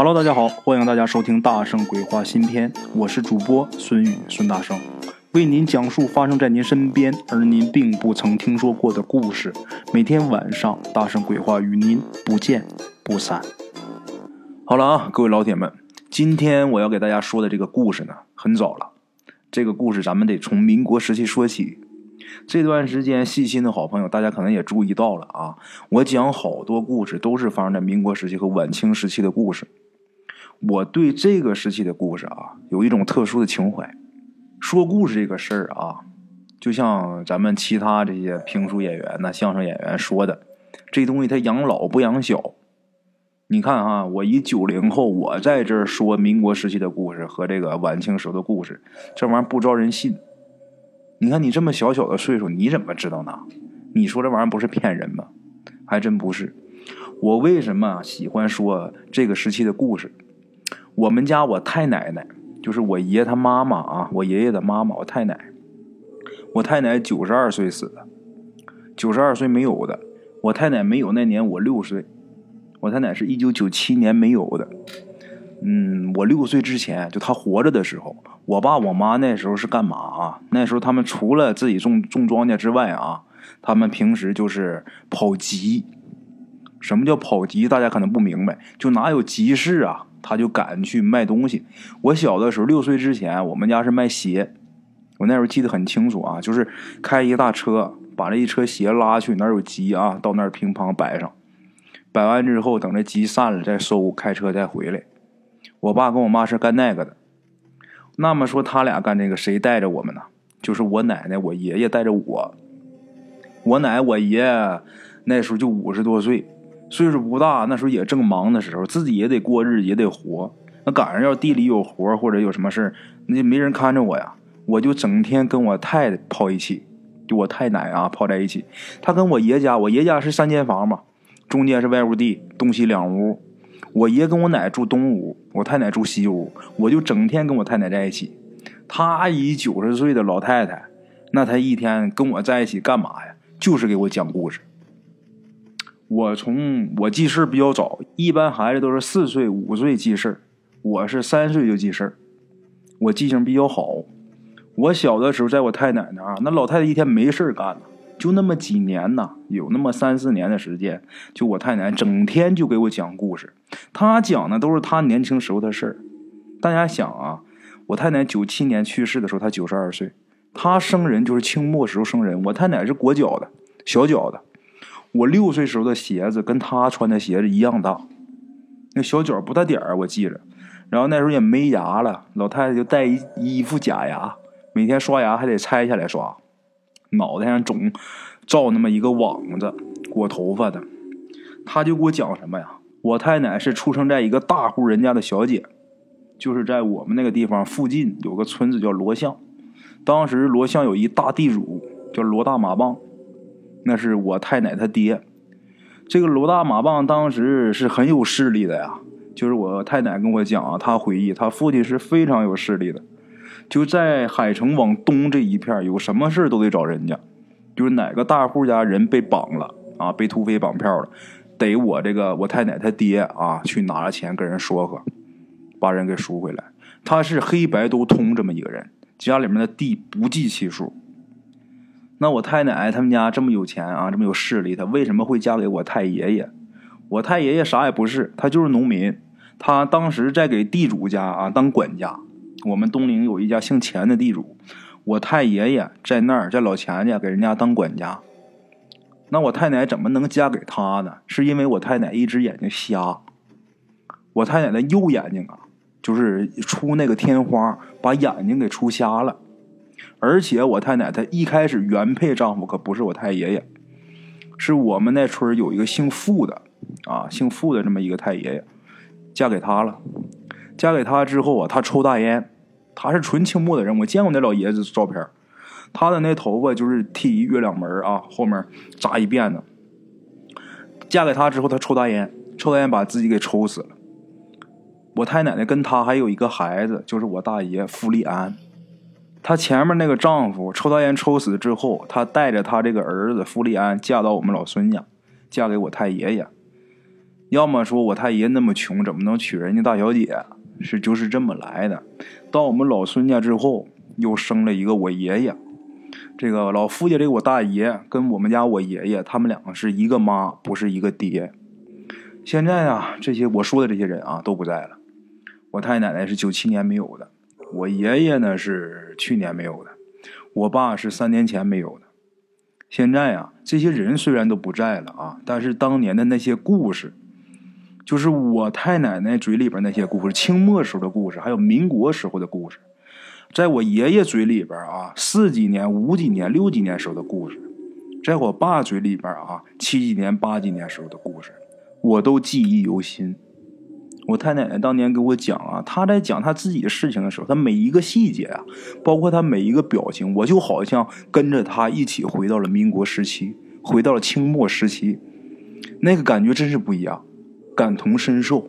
Hello，大家好，欢迎大家收听《大圣鬼话》新篇，我是主播孙宇孙大圣，为您讲述发生在您身边而您并不曾听说过的故事。每天晚上，《大圣鬼话》与您不见不散。好了啊，各位老铁们，今天我要给大家说的这个故事呢，很早了。这个故事咱们得从民国时期说起。这段时间细心的好朋友，大家可能也注意到了啊，我讲好多故事都是发生在民国时期和晚清时期的故事。我对这个时期的故事啊，有一种特殊的情怀。说故事这个事儿啊，就像咱们其他这些评书演员、那相声演员说的，这东西它养老不养小。你看哈，我一九零后，我在这儿说民国时期的故事和这个晚清时候的故事，这玩意儿不招人信。你看你这么小小的岁数，你怎么知道呢？你说这玩意儿不是骗人吗？还真不是。我为什么喜欢说这个时期的故事？我们家我太奶奶，就是我爷他妈妈啊，我爷爷的妈妈，我太奶。我太奶九十二岁死的，九十二岁没有的。我太奶没有那年我六岁，我太奶是一九九七年没有的。嗯，我六岁之前就她活着的时候，我爸我妈那时候是干嘛啊？那时候他们除了自己种种庄稼之外啊，他们平时就是跑集。什么叫跑集？大家可能不明白，就哪有集市啊？他就赶去卖东西。我小的时候六岁之前，我们家是卖鞋。我那时候记得很清楚啊，就是开一大车，把这一车鞋拉去哪有集啊，到那儿乒乓摆上，摆完之后等这集散了再收，开车再回来。我爸跟我妈是干那个的。那么说他俩干这个，谁带着我们呢？就是我奶奶、我爷爷带着我。我奶、我爷那时候就五十多岁。岁数不大，那时候也正忙的时候，自己也得过日子，也得活。那赶上要地里有活或者有什么事儿那就没人看着我呀，我就整天跟我太太泡一起，就我太奶啊泡在一起。她跟我爷家，我爷家是三间房嘛，中间是外屋地，东西两屋。我爷跟我奶住东屋，我太奶住西屋，我就整天跟我太奶在一起。她一九十岁的老太太，那她一天跟我在一起干嘛呀？就是给我讲故事。我从我记事比较早，一般孩子都是四岁五岁记事我是三岁就记事我记性比较好。我小的时候在我太奶那啊，那老太太一天没事干，就那么几年呐，有那么三四年的时间，就我太奶整天就给我讲故事。她讲的都是她年轻时候的事儿。大家想啊，我太奶九七年去世的时候，她九十二岁，她生人就是清末时候生人。我太奶是裹脚的，小脚的。我六岁时候的鞋子跟他穿的鞋子一样大，那小脚不大点儿，我记着。然后那时候也没牙了，老太太就戴一一副假牙，每天刷牙还得拆下来刷，脑袋上总罩那么一个网子裹头发的。他就给我讲什么呀？我太奶是出生在一个大户人家的小姐，就是在我们那个地方附近有个村子叫罗巷，当时罗巷有一大地主叫罗大马棒。那是我太奶他爹，这个罗大马棒当时是很有势力的呀。就是我太奶跟我讲啊，他回忆他父亲是非常有势力的，就在海城往东这一片，有什么事都得找人家。就是哪个大户家人被绑了啊，被土匪绑票了，得我这个我太奶他爹啊去拿了钱跟人说和，把人给赎回来。他是黑白都通这么一个人，家里面的地不计其数。那我太奶他们家这么有钱啊，这么有势力，他为什么会嫁给我太爷爷？我太爷爷啥也不是，他就是农民。他当时在给地主家啊当管家。我们东陵有一家姓钱的地主，我太爷爷在那儿在老钱家给人家当管家。那我太奶怎么能嫁给他呢？是因为我太奶一只眼睛瞎，我太奶的右眼睛啊，就是出那个天花，把眼睛给出瞎了。而且我太奶她一开始原配丈夫可不是我太爷爷，是我们那村有一个姓傅的，啊，姓傅的这么一个太爷爷，嫁给他了。嫁给他之后啊，他抽大烟，他是纯清末的人，我见过那老爷子照片，他的那头发就是剃一月亮门啊，后面扎一辫子。嫁给他之后，他抽大烟，抽大烟把自己给抽死了。我太奶奶跟他还有一个孩子，就是我大爷傅立安。她前面那个丈夫抽大烟抽死之后，她带着她这个儿子傅立安嫁到我们老孙家，嫁给我太爷爷。要么说我太爷那么穷，怎么能娶人家大小姐？是就是这么来的。到我们老孙家之后，又生了一个我爷爷。这个老夫家这个我大爷跟我们家我爷爷，他们两个是一个妈，不是一个爹。现在啊，这些我说的这些人啊都不在了。我太奶奶是九七年没有的，我爷爷呢是去年没有的，我爸是三年前没有的。现在啊，这些人虽然都不在了啊，但是当年的那些故事，就是我太奶奶嘴里边那些故事，清末时候的故事，还有民国时候的故事，在我爷爷嘴里边啊，四几年、五几年、六几年时候的故事，在我爸嘴里边啊，七几年、八几年时候的故事，我都记忆犹新。我太奶奶当年给我讲啊，她在讲她自己的事情的时候，她每一个细节啊，包括她每一个表情，我就好像跟着她一起回到了民国时期，回到了清末时期，那个感觉真是不一样，感同身受，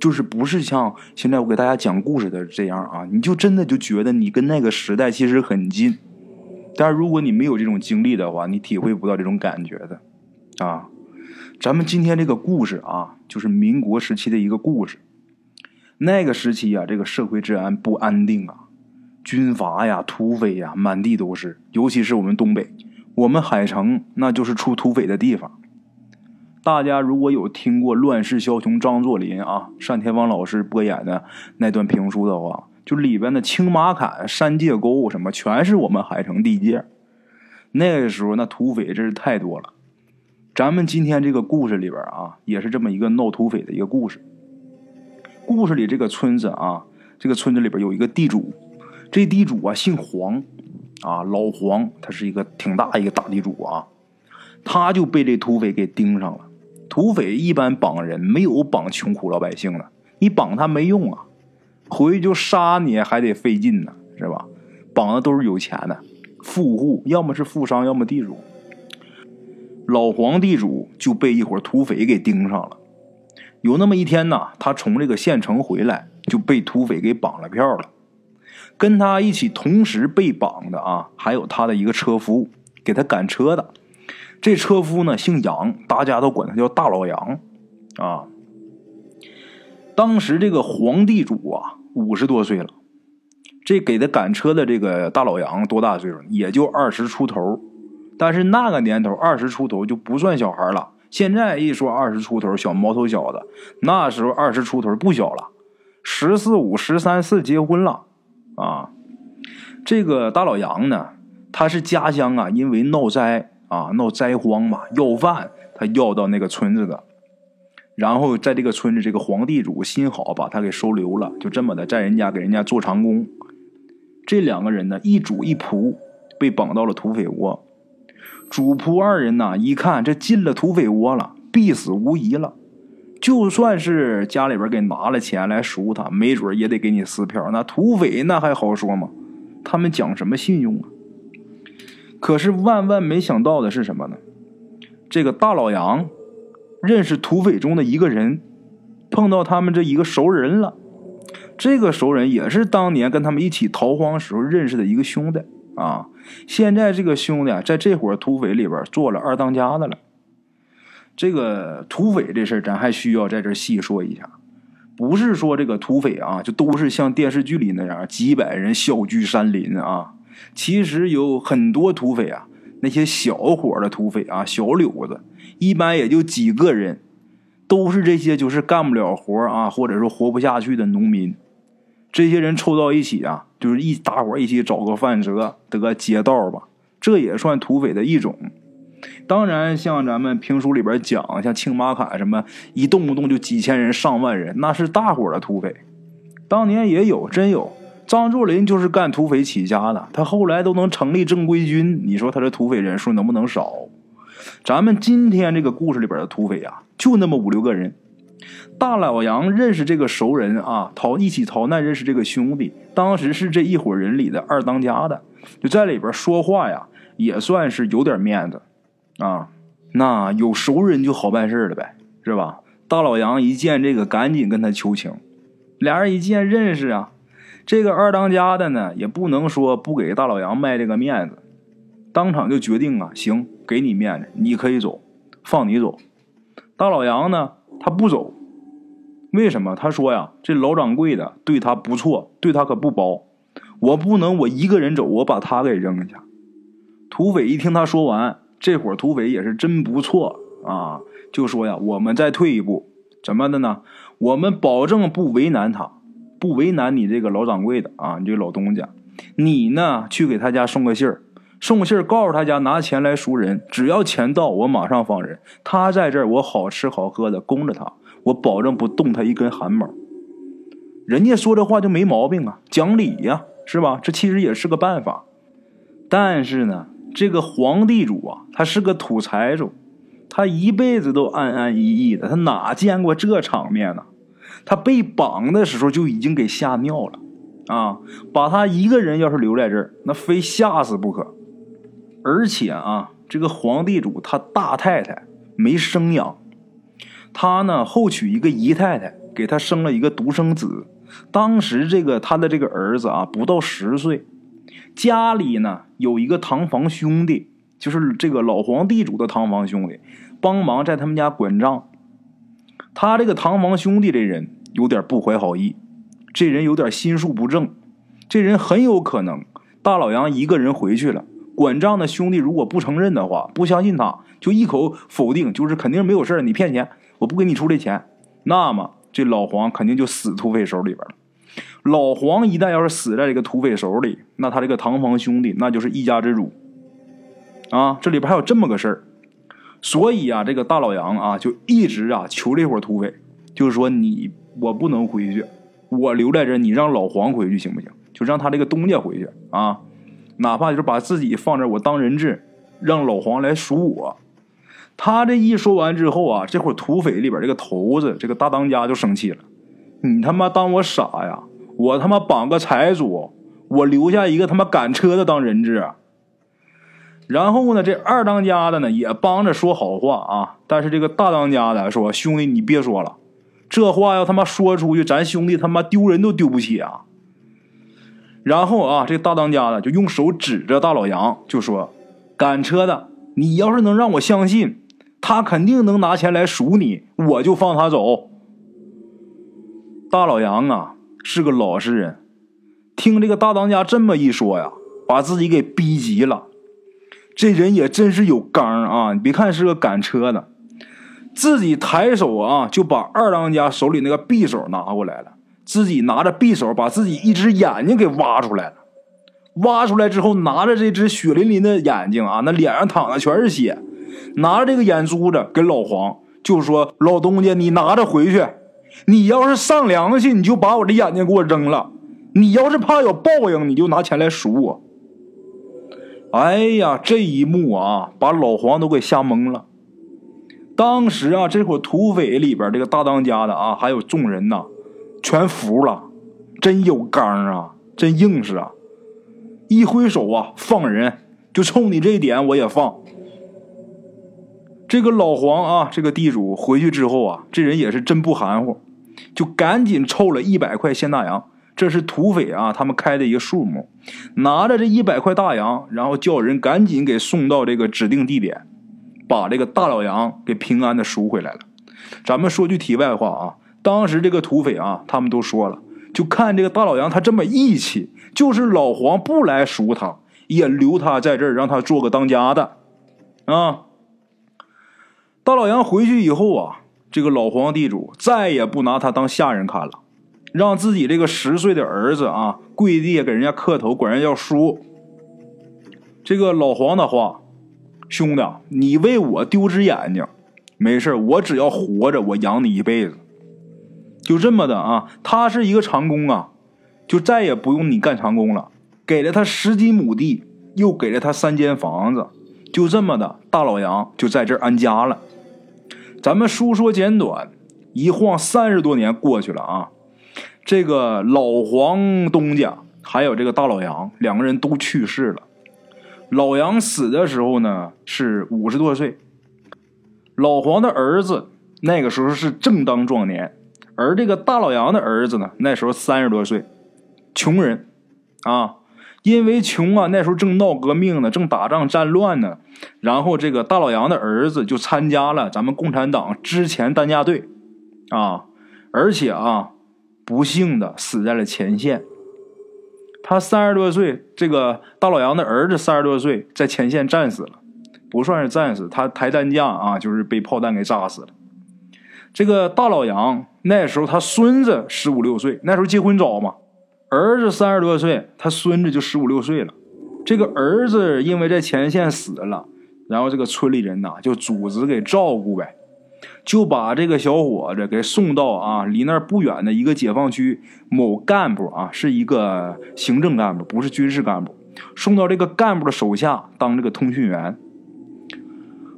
就是不是像现在我给大家讲故事的这样啊，你就真的就觉得你跟那个时代其实很近，但是如果你没有这种经历的话，你体会不到这种感觉的，啊。咱们今天这个故事啊，就是民国时期的一个故事。那个时期啊，这个社会治安不安定啊，军阀呀、土匪呀，满地都是。尤其是我们东北，我们海城那就是出土匪的地方。大家如果有听过《乱世枭雄》张作霖啊、单田芳老师播演的那段评书的话，就里边的青马坎、山界沟什么，全是我们海城地界。那个时候，那土匪真是太多了。咱们今天这个故事里边啊，也是这么一个闹土匪的一个故事。故事里这个村子啊，这个村子里边有一个地主，这地主啊姓黄，啊老黄，他是一个挺大一个大地主啊，他就被这土匪给盯上了。土匪一般绑人没有绑穷苦老百姓的，你绑他没用啊，回去就杀你还得费劲呢，是吧？绑的都是有钱的富户，要么是富商，要么地主。老黄地主就被一伙土匪给盯上了。有那么一天呢，他从这个县城回来，就被土匪给绑了票了。跟他一起同时被绑的啊，还有他的一个车夫，给他赶车的。这车夫呢姓杨，大家都管他叫大老杨啊。当时这个黄地主啊五十多岁了，这给他赶车的这个大老杨多大岁数？也就二十出头。但是那个年头，二十出头就不算小孩了。现在一说二十出头，小毛头小子，那时候二十出头不小了，十四五、十三四结婚了啊。这个大老杨呢，他是家乡啊，因为闹灾啊，闹灾荒嘛，要饭，他要到那个村子的。然后在这个村子，这个皇地主心好，把他给收留了，就这么的在人家给人家做长工。这两个人呢，一主一仆，被绑到了土匪窝。主仆二人呐，一看这进了土匪窝了，必死无疑了。就算是家里边给拿了钱来赎他，没准也得给你撕票。那土匪那还好说吗？他们讲什么信用啊？可是万万没想到的是什么呢？这个大老杨认识土匪中的一个人，碰到他们这一个熟人了。这个熟人也是当年跟他们一起逃荒时候认识的一个兄弟。啊，现在这个兄弟在这伙土匪里边做了二当家的了。这个土匪这事咱还需要在这细说一下。不是说这个土匪啊，就都是像电视剧里那样几百人小居山林啊。其实有很多土匪啊，那些小伙的土匪啊，小柳子，一般也就几个人，都是这些就是干不了活啊，或者说活不下去的农民。这些人凑到一起啊，就是一大伙一起找个饭辙得劫道吧，这也算土匪的一种。当然，像咱们评书里边讲，像青马坎什么，一动不动就几千人、上万人，那是大伙的土匪。当年也有，真有。张作霖就是干土匪起家的，他后来都能成立正规军，你说他这土匪人数能不能少？咱们今天这个故事里边的土匪啊，就那么五六个人。大老杨认识这个熟人啊，逃一起逃难认识这个兄弟，当时是这一伙人里的二当家的，就在里边说话呀，也算是有点面子啊。那有熟人就好办事了呗，是吧？大老杨一见这个，赶紧跟他求情。俩人一见认识啊，这个二当家的呢，也不能说不给大老杨卖这个面子，当场就决定啊，行，给你面子，你可以走，放你走。大老杨呢？他不走。为什么？他说呀，这老掌柜的对他不错，对他可不薄。我不能我一个人走，我把他给扔下。土匪一听他说完，这会土匪也是真不错啊，就说呀，我们再退一步，怎么的呢？我们保证不为难他，不为难你这个老掌柜的啊，你这老东家。你呢，去给他家送个信儿，送信告诉他家拿钱来赎人，只要钱到，我马上放人。他在这儿，我好吃好喝的供着他。我保证不动他一根汗毛。人家说这话就没毛病啊，讲理呀，是吧？这其实也是个办法。但是呢，这个皇帝主啊，他是个土财主，他一辈子都安安逸逸的，他哪见过这场面呢？他被绑的时候就已经给吓尿了啊！把他一个人要是留在这儿，那非吓死不可。而且啊，这个皇帝主他大太太没生养。他呢后娶一个姨太太，给他生了一个独生子。当时这个他的这个儿子啊不到十岁，家里呢有一个堂房兄弟，就是这个老皇帝主的堂房兄弟，帮忙在他们家管账。他这个堂房兄弟这人有点不怀好意，这人有点心术不正，这人很有可能大老杨一个人回去了，管账的兄弟如果不承认的话，不相信他，就一口否定，就是肯定没有事你骗钱。我不给你出这钱，那么这老黄肯定就死土匪手里边了。老黄一旦要是死在这个土匪手里，那他这个堂房兄弟那就是一家之主啊。这里边还有这么个事儿，所以啊，这个大老杨啊就一直啊求这伙土匪，就是说你我不能回去，我留在这，你让老黄回去行不行？就让他这个东家回去啊，哪怕就是把自己放这，我当人质，让老黄来赎我。他这一说完之后啊，这会儿土匪里边这个头子，这个大当家就生气了：“你他妈当我傻呀？我他妈绑个财主，我留下一个他妈赶车的当人质。”然后呢，这二当家的呢也帮着说好话啊，但是这个大当家的说：“兄弟，你别说了，这话要他妈说出去，咱兄弟他妈丢人都丢不起啊。”然后啊，这大当家的就用手指着大老杨就说：“赶车的，你要是能让我相信。”他肯定能拿钱来赎你，我就放他走。大老杨啊，是个老实人，听这个大当家这么一说呀，把自己给逼急了。这人也真是有刚啊！你别看是个赶车的，自己抬手啊，就把二当家手里那个匕首拿过来了，自己拿着匕首把自己一只眼睛给挖出来了。挖出来之后，拿着这只血淋淋的眼睛啊，那脸上淌的全是血。拿着这个眼珠子给老黄，就说：“老东家，你拿着回去。你要是上良心，你就把我的眼睛给我扔了；你要是怕有报应，你就拿钱来赎我。”哎呀，这一幕啊，把老黄都给吓懵了。当时啊，这伙土匪里边这个大当家的啊，还有众人呐，全服了，真有刚啊，真硬实啊！一挥手啊，放人，就冲你这一点，我也放。这个老黄啊，这个地主回去之后啊，这人也是真不含糊，就赶紧凑了一百块现大洋，这是土匪啊他们开的一个数目，拿着这一百块大洋，然后叫人赶紧给送到这个指定地点，把这个大老杨给平安的赎回来了。咱们说句题外话啊，当时这个土匪啊，他们都说了，就看这个大老杨他这么义气，就是老黄不来赎他，也留他在这儿，让他做个当家的啊。大老杨回去以后啊，这个老黄地主再也不拿他当下人看了，让自己这个十岁的儿子啊跪地给人家磕头，管人叫叔。这个老黄的话，兄弟，你为我丢只眼睛，没事我只要活着，我养你一辈子。就这么的啊，他是一个长工啊，就再也不用你干长工了，给了他十几亩地，又给了他三间房子，就这么的，大老杨就在这儿安家了。咱们书说简短，一晃三十多年过去了啊！这个老黄东家还有这个大老杨两个人都去世了。老杨死的时候呢是五十多岁，老黄的儿子那个时候是正当壮年，而这个大老杨的儿子呢那时候三十多岁，穷人啊。因为穷啊，那时候正闹革命呢，正打仗战乱呢。然后这个大老杨的儿子就参加了咱们共产党之前担架队啊，而且啊，不幸的死在了前线。他三十多岁，这个大老杨的儿子三十多岁，在前线战死了，不算是战死，他抬担架啊，就是被炮弹给炸死了。这个大老杨那时候他孙子十五六岁，那时候结婚早嘛，儿子三十多岁，他孙子就十五六岁了。这个儿子因为在前线死了，然后这个村里人呐就组织给照顾呗。就把这个小伙子给送到啊，离那儿不远的一个解放区某干部啊，是一个行政干部，不是军事干部，送到这个干部的手下当这个通讯员。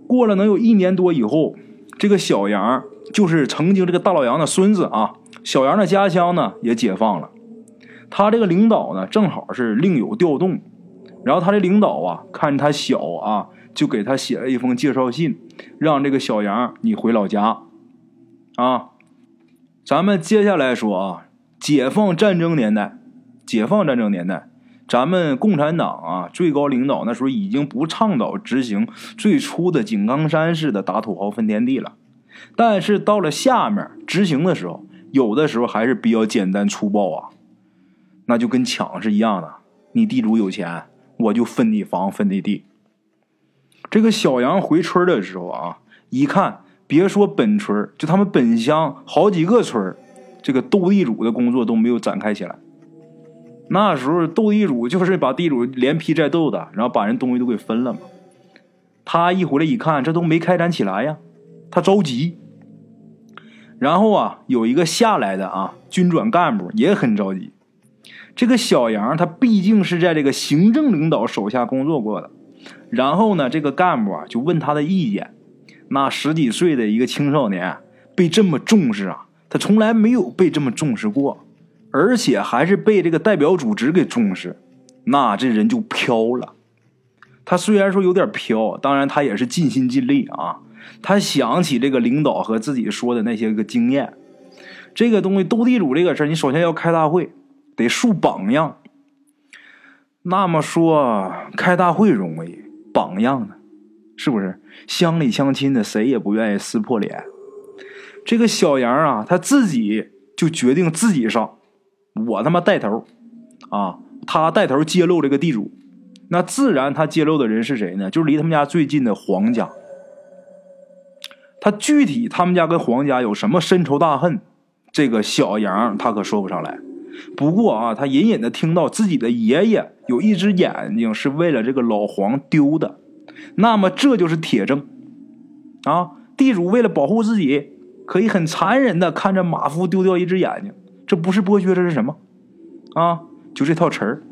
过了能有一年多以后，这个小杨就是曾经这个大老杨的孙子啊，小杨的家乡呢也解放了，他这个领导呢正好是另有调动，然后他的领导啊看他小啊。就给他写了一封介绍信，让这个小杨你回老家，啊，咱们接下来说啊，解放战争年代，解放战争年代，咱们共产党啊最高领导那时候已经不倡导执行最初的井冈山式的打土豪分田地了，但是到了下面执行的时候，有的时候还是比较简单粗暴啊，那就跟抢是一样的，你地主有钱，我就分你房分你地。这个小杨回村的时候啊，一看，别说本村，就他们本乡好几个村这个斗地主的工作都没有展开起来。那时候斗地主就是把地主连批带斗的，然后把人东西都给分了嘛。他一回来一看，这都没开展起来呀，他着急。然后啊，有一个下来的啊军转干部也很着急。这个小杨他毕竟是在这个行政领导手下工作过的。然后呢，这个干部啊就问他的意见。那十几岁的一个青少年被这么重视啊，他从来没有被这么重视过，而且还是被这个代表组织给重视，那这人就飘了。他虽然说有点飘，当然他也是尽心尽力啊。他想起这个领导和自己说的那些个经验，这个东西斗地主这个事你首先要开大会，得树榜样。那么说开大会容易，榜样呢？是不是乡里乡亲的谁也不愿意撕破脸？这个小杨啊，他自己就决定自己上，我他妈带头啊！他带头揭露这个地主，那自然他揭露的人是谁呢？就是离他们家最近的黄家。他具体他们家跟黄家有什么深仇大恨？这个小杨他可说不上来。不过啊，他隐隐的听到自己的爷爷有一只眼睛是为了这个老黄丢的，那么这就是铁证啊！地主为了保护自己，可以很残忍的看着马夫丢掉一只眼睛，这不是剥削，这是什么？啊，就这套词儿。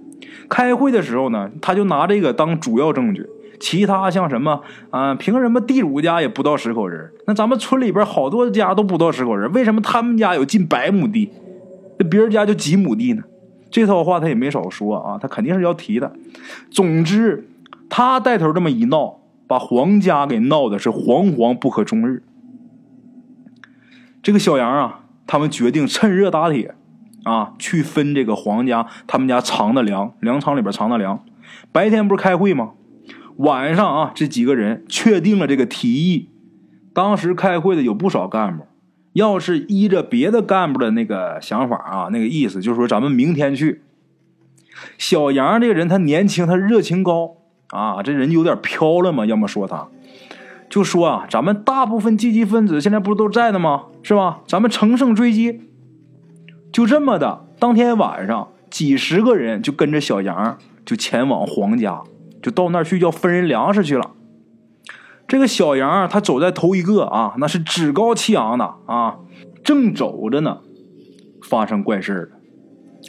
开会的时候呢，他就拿这个当主要证据，其他像什么啊，凭什么地主家也不到十口人？那咱们村里边好多家都不到十口人，为什么他们家有近百亩地？那别人家就几亩地呢，这套话他也没少说啊，他肯定是要提的。总之，他带头这么一闹，把黄家给闹的是惶惶不可终日。这个小杨啊，他们决定趁热打铁啊，去分这个黄家他们家藏的粮，粮仓里边藏的粮。白天不是开会吗？晚上啊，这几个人确定了这个提议。当时开会的有不少干部。要是依着别的干部的那个想法啊，那个意思就是说，咱们明天去。小杨这个人，他年轻，他热情高啊，这人有点飘了嘛。要么说他，就说啊，咱们大部分积极分子现在不是都在呢吗？是吧？咱们乘胜追击。就这么的，当天晚上，几十个人就跟着小杨就前往黄家，就到那儿去要分人粮食去了。这个小杨他走在头一个啊，那是趾高气昂的啊，正走着呢，发生怪事了。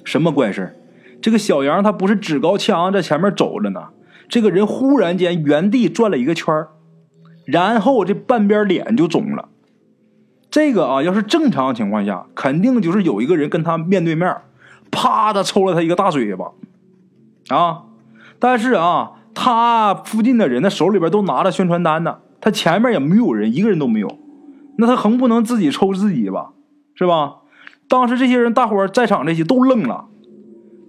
什么怪事这个小杨他不是趾高气昂在前面走着呢，这个人忽然间原地转了一个圈然后这半边脸就肿了。这个啊，要是正常情况下，肯定就是有一个人跟他面对面，啪的抽了他一个大嘴巴啊。但是啊。他附近的人，他手里边都拿着宣传单呢，他前面也没有人，一个人都没有，那他横不能自己抽自己吧，是吧？当时这些人，大伙在场这些都愣了。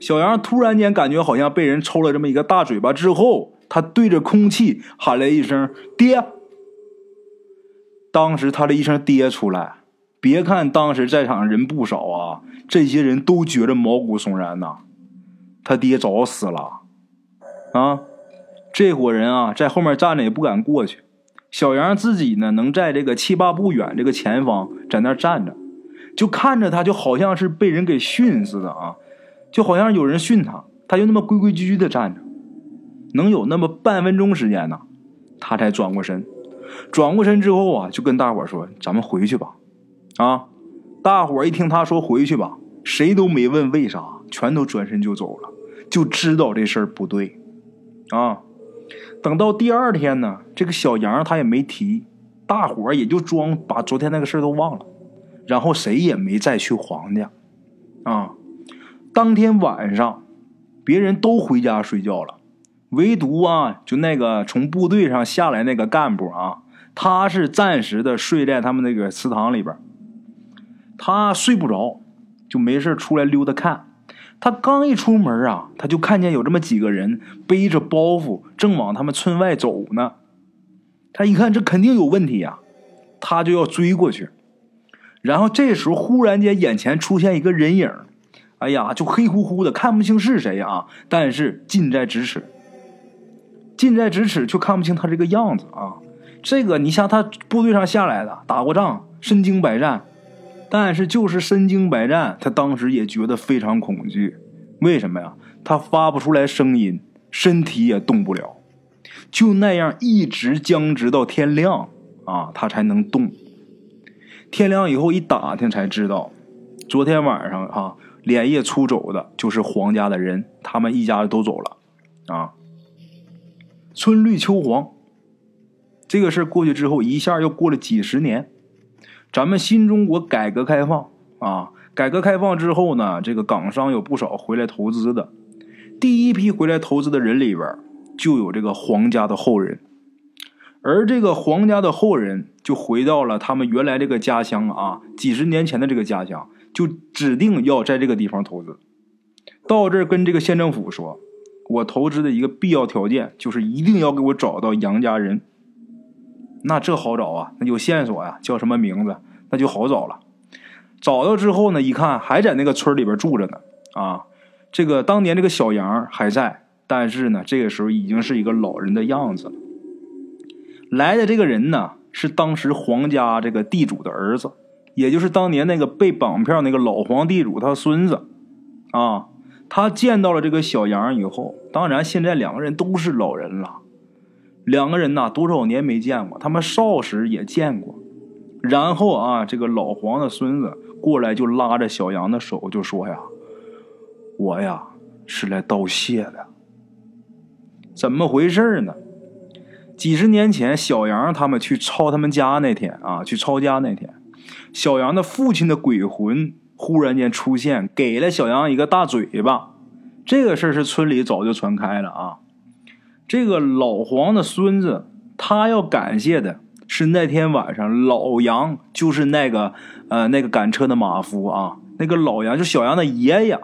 小杨突然间感觉好像被人抽了这么一个大嘴巴之后，他对着空气喊了一声“爹”。当时他的一声“爹”出来，别看当时在场人不少啊，这些人都觉着毛骨悚然呐。他爹早死了，啊，这伙人啊在后面站着也不敢过去。小杨自己呢，能在这个七八步远这个前方在那站着，就看着他，就好像是被人给训似的啊，就好像有人训他，他就那么规规矩矩的站着，能有那么半分钟时间呢，他才转过身。转过身之后啊，就跟大伙说：“咱们回去吧。”啊，大伙一听他说回去吧，谁都没问为啥，全都转身就走了，就知道这事儿不对，啊。等到第二天呢，这个小杨他也没提，大伙儿也就装把昨天那个事儿都忘了，然后谁也没再去黄家。啊，当天晚上，别人都回家睡觉了，唯独啊，就那个从部队上下来那个干部啊，他是暂时的睡在他们那个祠堂里边，他睡不着，就没事出来溜达看。他刚一出门啊，他就看见有这么几个人背着包袱，正往他们村外走呢。他一看，这肯定有问题呀，他就要追过去。然后这时候，忽然间眼前出现一个人影，哎呀，就黑乎乎的，看不清是谁啊，但是近在咫尺，近在咫尺却看不清他这个样子啊。这个你像他部队上下来的，打过仗，身经百战。但是就是身经百战，他当时也觉得非常恐惧。为什么呀？他发不出来声音，身体也动不了，就那样一直僵直到天亮啊，他才能动。天亮以后一打听才知道，昨天晚上啊连夜出走的就是黄家的人，他们一家都走了啊。春绿秋黄，这个事过去之后，一下又过了几十年。咱们新中国改革开放啊，改革开放之后呢，这个港商有不少回来投资的。第一批回来投资的人里边，就有这个黄家的后人。而这个黄家的后人就回到了他们原来这个家乡啊，几十年前的这个家乡，就指定要在这个地方投资。到这儿跟这个县政府说，我投资的一个必要条件就是一定要给我找到杨家人。那这好找啊，那有线索呀，叫什么名字，那就好找了。找到之后呢，一看还在那个村里边住着呢。啊，这个当年这个小杨还在，但是呢，这个时候已经是一个老人的样子了。来的这个人呢，是当时黄家这个地主的儿子，也就是当年那个被绑票那个老黄地主他孙子。啊，他见到了这个小杨以后，当然现在两个人都是老人了。两个人呐，多少年没见过，他们少时也见过。然后啊，这个老黄的孙子过来就拉着小杨的手，就说呀：“我呀是来道谢的。怎么回事呢？几十年前，小杨他们去抄他们家那天啊，去抄家那天，小杨的父亲的鬼魂忽然间出现，给了小杨一个大嘴巴。这个事儿是村里早就传开了啊。”这个老黄的孙子，他要感谢的是那天晚上老杨，就是那个呃那个赶车的马夫啊，那个老杨就小杨的爷爷。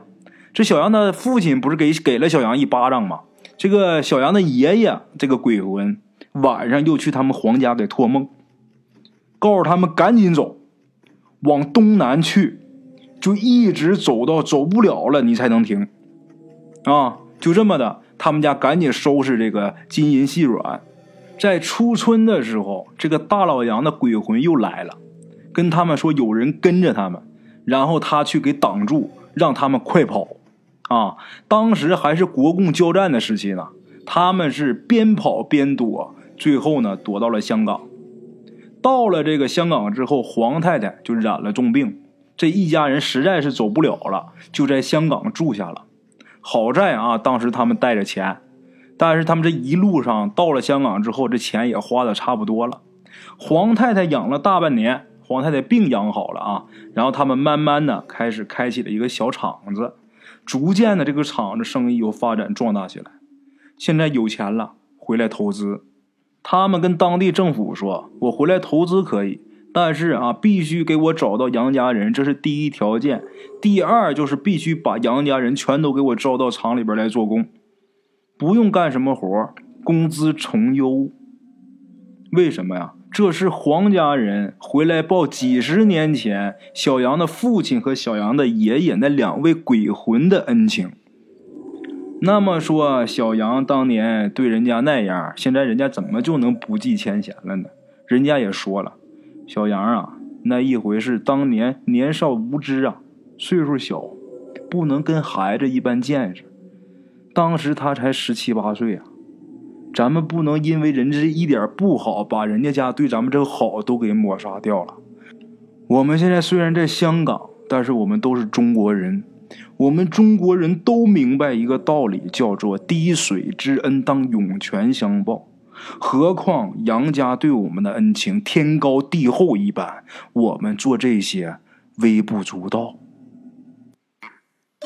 这小杨的父亲不是给给了小杨一巴掌吗？这个小杨的爷爷，这个鬼魂晚上又去他们黄家给托梦，告诉他们赶紧走，往东南去，就一直走到走不了了，你才能停啊，就这么的。他们家赶紧收拾这个金银细软，在初春的时候，这个大老杨的鬼魂又来了，跟他们说有人跟着他们，然后他去给挡住，让他们快跑。啊，当时还是国共交战的时期呢，他们是边跑边躲，最后呢躲到了香港。到了这个香港之后，黄太太就染了重病，这一家人实在是走不了了，就在香港住下了。好在啊，当时他们带着钱，但是他们这一路上到了香港之后，这钱也花的差不多了。黄太太养了大半年，黄太太病养好了啊，然后他们慢慢的开始开启了一个小厂子，逐渐的这个厂子生意又发展壮大起来。现在有钱了，回来投资。他们跟当地政府说：“我回来投资可以。”但是啊，必须给我找到杨家人，这是第一条件。第二就是必须把杨家人全都给我招到厂里边来做工，不用干什么活工资从优。为什么呀？这是黄家人回来报几十年前小杨的父亲和小杨的爷爷那两位鬼魂的恩情。那么说，小杨当年对人家那样，现在人家怎么就能不计前嫌了呢？人家也说了，小杨啊，那一回是当年年少无知啊，岁数小，不能跟孩子一般见识。当时他才十七八岁啊。咱们不能因为人这一点不好，把人家家对咱们这个好都给抹杀掉了。我们现在虽然在香港，但是我们都是中国人。我们中国人都明白一个道理，叫做滴水之恩当涌泉相报。何况杨家对我们的恩情天高地厚一般，我们做这些微不足道。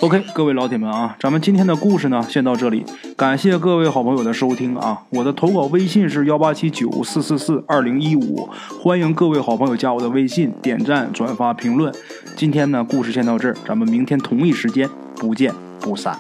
OK，各位老铁们啊，咱们今天的故事呢，先到这里。感谢各位好朋友的收听啊！我的投稿微信是幺八七九四四四二零一五，欢迎各位好朋友加我的微信，点赞、转发、评论。今天呢，故事先到这儿，咱们明天同一时间不见不散。